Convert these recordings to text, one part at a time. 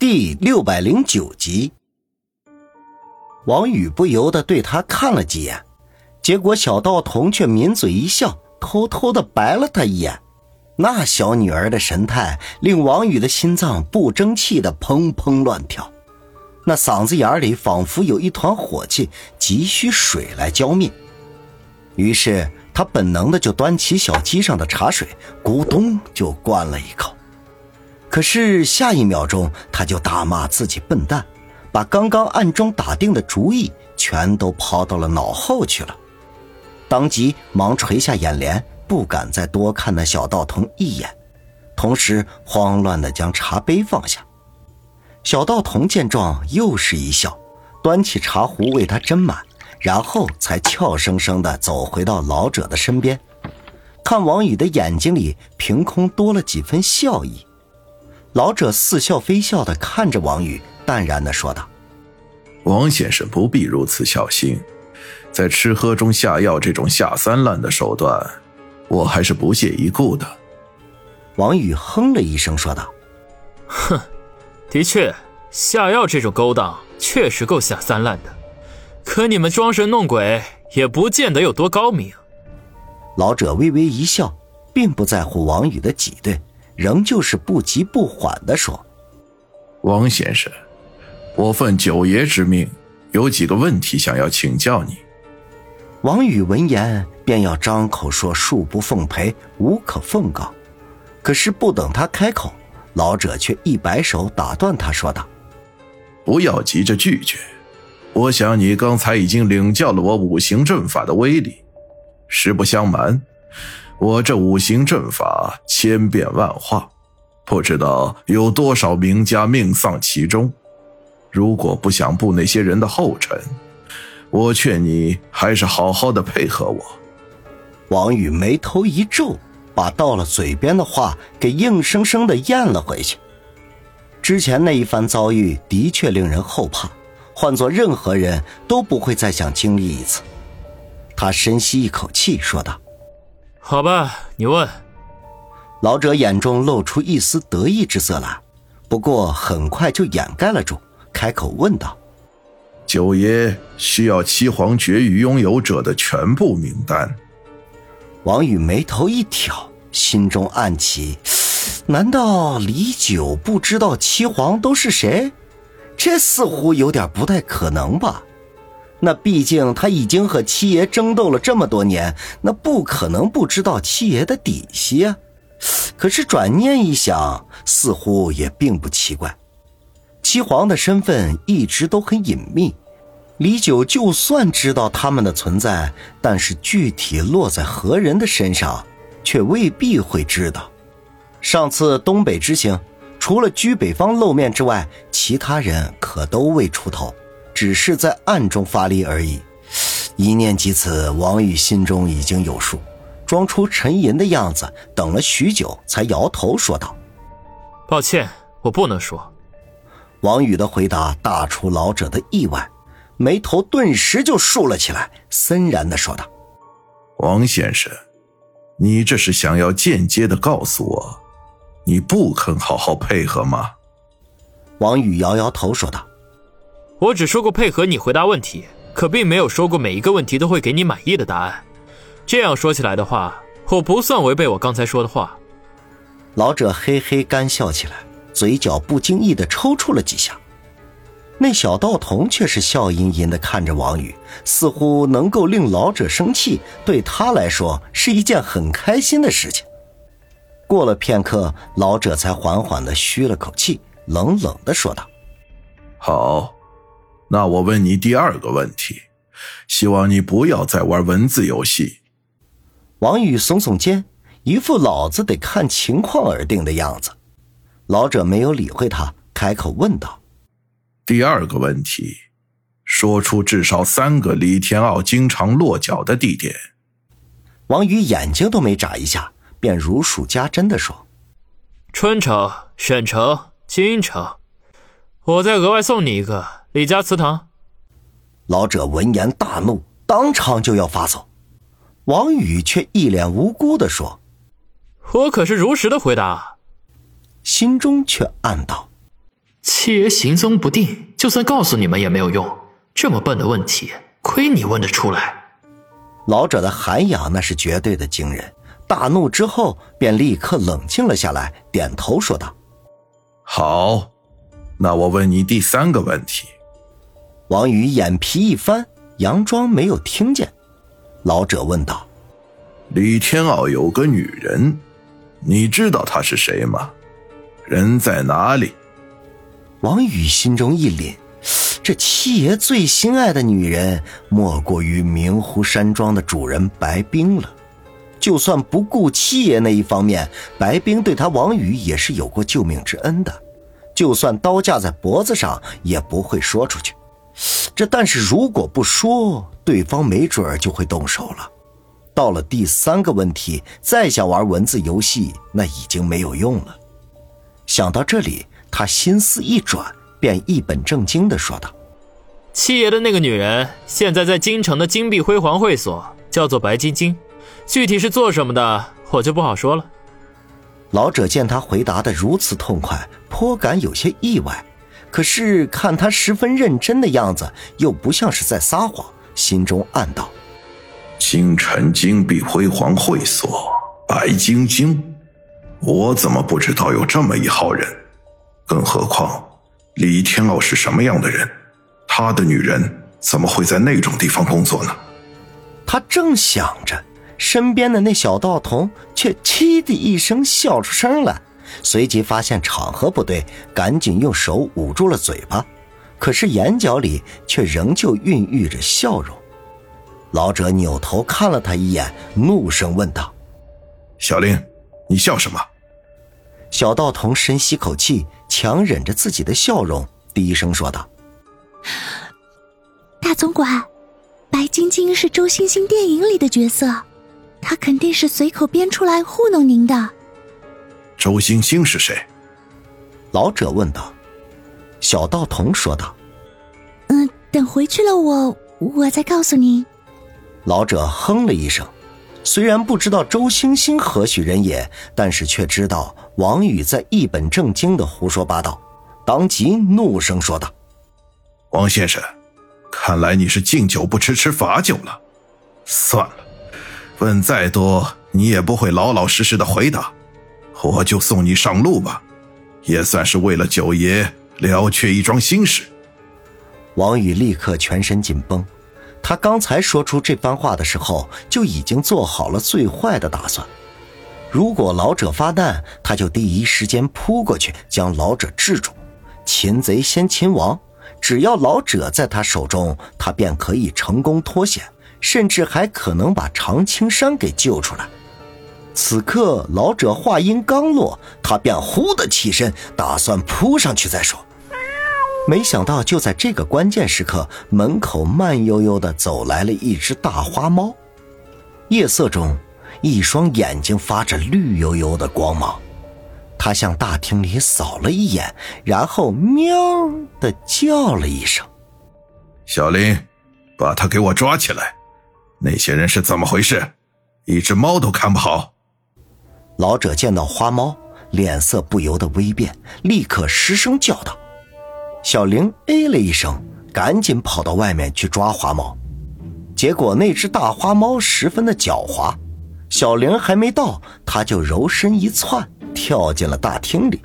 第六百零九集，王宇不由得对他看了几眼，结果小道童却抿嘴一笑，偷偷的白了他一眼。那小女儿的神态令王宇的心脏不争气的砰砰乱跳，那嗓子眼里仿佛有一团火气，急需水来浇灭。于是他本能的就端起小鸡上的茶水，咕咚就灌了一口。可是下一秒钟，他就大骂自己笨蛋，把刚刚暗中打定的主意全都抛到了脑后去了。当即忙垂下眼帘，不敢再多看那小道童一眼，同时慌乱地将茶杯放下。小道童见状，又是一笑，端起茶壶为他斟满，然后才俏生生地走回到老者的身边，看王宇的眼睛里凭空多了几分笑意。老者似笑非笑的看着王宇，淡然的说道：“王先生不必如此小心，在吃喝中下药这种下三滥的手段，我还是不屑一顾的。”王宇哼了一声说道：“哼，的确，下药这种勾当确实够下三滥的，可你们装神弄鬼也不见得有多高明。”老者微微一笑，并不在乎王宇的挤兑。仍旧是不急不缓地说：“王先生，我奉九爷之命，有几个问题想要请教你。”王宇闻言便要张口说：“恕不奉陪，无可奉告。”可是不等他开口，老者却一摆手打断他，说道：“不要急着拒绝，我想你刚才已经领教了我五行阵法的威力。实不相瞒。”我这五行阵法千变万化，不知道有多少名家命丧其中。如果不想步那些人的后尘，我劝你还是好好的配合我。王宇眉头一皱，把到了嘴边的话给硬生生的咽了回去。之前那一番遭遇的确令人后怕，换做任何人都不会再想经历一次。他深吸一口气，说道。好吧，你问。老者眼中露出一丝得意之色来，不过很快就掩盖了住，开口问道：“九爷需要七皇绝域拥有者的全部名单。”王宇眉头一挑，心中暗起：难道李九不知道七皇都是谁？这似乎有点不太可能吧。那毕竟他已经和七爷争斗了这么多年，那不可能不知道七爷的底细啊。可是转念一想，似乎也并不奇怪。七皇的身份一直都很隐秘，李九就算知道他们的存在，但是具体落在何人的身上，却未必会知道。上次东北之行，除了居北方露面之外，其他人可都未出头。只是在暗中发力而已。一念及此，王宇心中已经有数，装出沉吟的样子，等了许久，才摇头说道：“抱歉，我不能说。”王宇的回答大出老者的意外，眉头顿时就竖了起来，森然的说道：“王先生，你这是想要间接的告诉我，你不肯好好配合吗？”王宇摇摇头说道。我只说过配合你回答问题，可并没有说过每一个问题都会给你满意的答案。这样说起来的话，我不算违背我刚才说的话。老者嘿嘿干笑起来，嘴角不经意的抽搐了几下。那小道童却是笑吟吟的看着王宇，似乎能够令老者生气，对他来说是一件很开心的事情。过了片刻，老者才缓缓的吁了口气，冷冷的说道：“好。”那我问你第二个问题，希望你不要再玩文字游戏。王宇耸耸肩，一副老子得看情况而定的样子。老者没有理会他，开口问道：“第二个问题，说出至少三个李天傲经常落脚的地点。”王宇眼睛都没眨一下，便如数家珍的说：“春城、沈城、京城。我再额外送你一个。”李家祠堂，老者闻言大怒，当场就要发走。王宇却一脸无辜的说：“我可是如实的回答。”心中却暗道：“七爷行踪不定，就算告诉你们也没有用。这么笨的问题，亏你问得出来。老者的涵养那是绝对的惊人，大怒之后便立刻冷静了下来，点头说道：“好，那我问你第三个问题。”王宇眼皮一翻，佯装没有听见。老者问道：“李天傲有个女人，你知道她是谁吗？人在哪里？”王宇心中一凛。这七爷最心爱的女人，莫过于明湖山庄的主人白冰了。就算不顾七爷那一方面，白冰对他王宇也是有过救命之恩的。就算刀架在脖子上，也不会说出去。这但是如果不说，对方没准儿就会动手了。到了第三个问题，再想玩文字游戏，那已经没有用了。想到这里，他心思一转。便一本正经地说道：“七爷的那个女人，现在在京城的金碧辉煌会所，叫做白晶晶。具体是做什么的，我就不好说了。”老者见他回答的如此痛快，颇感有些意外。可是看他十分认真的样子，又不像是在撒谎，心中暗道：“京城金碧辉煌会所，白晶晶，我怎么不知道有这么一号人？更何况……”李天傲是什么样的人？他的女人怎么会在那种地方工作呢？他正想着，身边的那小道童却“嗤”的一声笑出声来，随即发现场合不对，赶紧用手捂住了嘴巴，可是眼角里却仍旧孕育着笑容。老者扭头看了他一眼，怒声问道：“小林，你笑什么？”小道童深吸口气。强忍着自己的笑容，低声说道：“大总管，白晶晶是周星星电影里的角色，她肯定是随口编出来糊弄您的。”周星星是谁？老者问道。小道童说道：“嗯，等回去了，我我再告诉您。”老者哼了一声。虽然不知道周星星何许人也，但是却知道王宇在一本正经的胡说八道，当即怒声说道：“王先生，看来你是敬酒不吃吃罚酒了。算了，问再多你也不会老老实实的回答，我就送你上路吧，也算是为了九爷了却一桩心事。”王宇立刻全身紧绷。他刚才说出这番话的时候，就已经做好了最坏的打算。如果老者发难，他就第一时间扑过去将老者制住。擒贼先擒王，只要老者在他手中，他便可以成功脱险，甚至还可能把常青山给救出来。此刻，老者话音刚落，他便忽的起身，打算扑上去再说。没想到，就在这个关键时刻，门口慢悠悠地走来了一只大花猫。夜色中，一双眼睛发着绿油油的光芒。他向大厅里扫了一眼，然后喵的叫了一声：“小林，把他给我抓起来！那些人是怎么回事？一只猫都看不好。”老者见到花猫，脸色不由得微变，立刻失声叫道。小玲哎了一声，赶紧跑到外面去抓花猫。结果那只大花猫十分的狡猾，小玲还没到，它就柔身一窜，跳进了大厅里，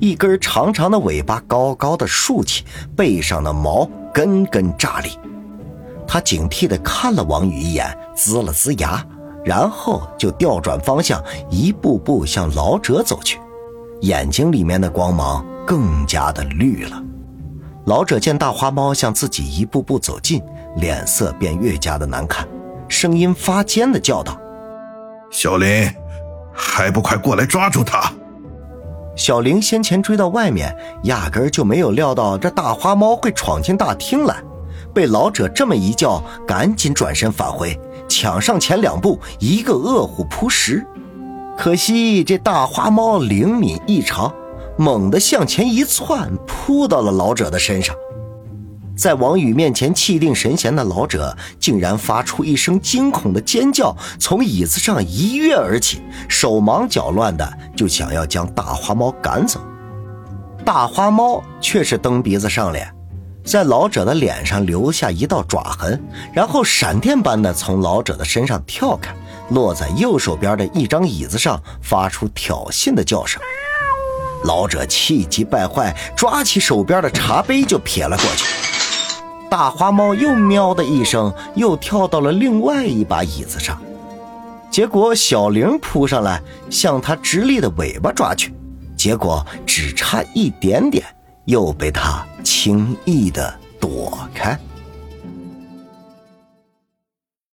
一根长长的尾巴高高的竖起，背上的毛根根炸立。它警惕地看了王宇一眼，呲了呲牙，然后就调转方向，一步步向老者走去，眼睛里面的光芒更加的绿了。老者见大花猫向自己一步步走近，脸色便越加的难看，声音发尖的叫道：“小林，还不快过来抓住他！”小林先前追到外面，压根就没有料到这大花猫会闯进大厅来，被老者这么一叫，赶紧转身返回，抢上前两步，一个饿虎扑食。可惜这大花猫灵敏异常。猛地向前一窜，扑到了老者的身上。在王宇面前气定神闲的老者，竟然发出一声惊恐的尖叫，从椅子上一跃而起，手忙脚乱的就想要将大花猫赶走。大花猫却是蹬鼻子上脸，在老者的脸上留下一道爪痕，然后闪电般的从老者的身上跳开，落在右手边的一张椅子上，发出挑衅的叫声。老者气急败坏，抓起手边的茶杯就撇了过去。大花猫又喵的一声，又跳到了另外一把椅子上。结果小玲扑上来，向他直立的尾巴抓去，结果只差一点点，又被他轻易地躲开。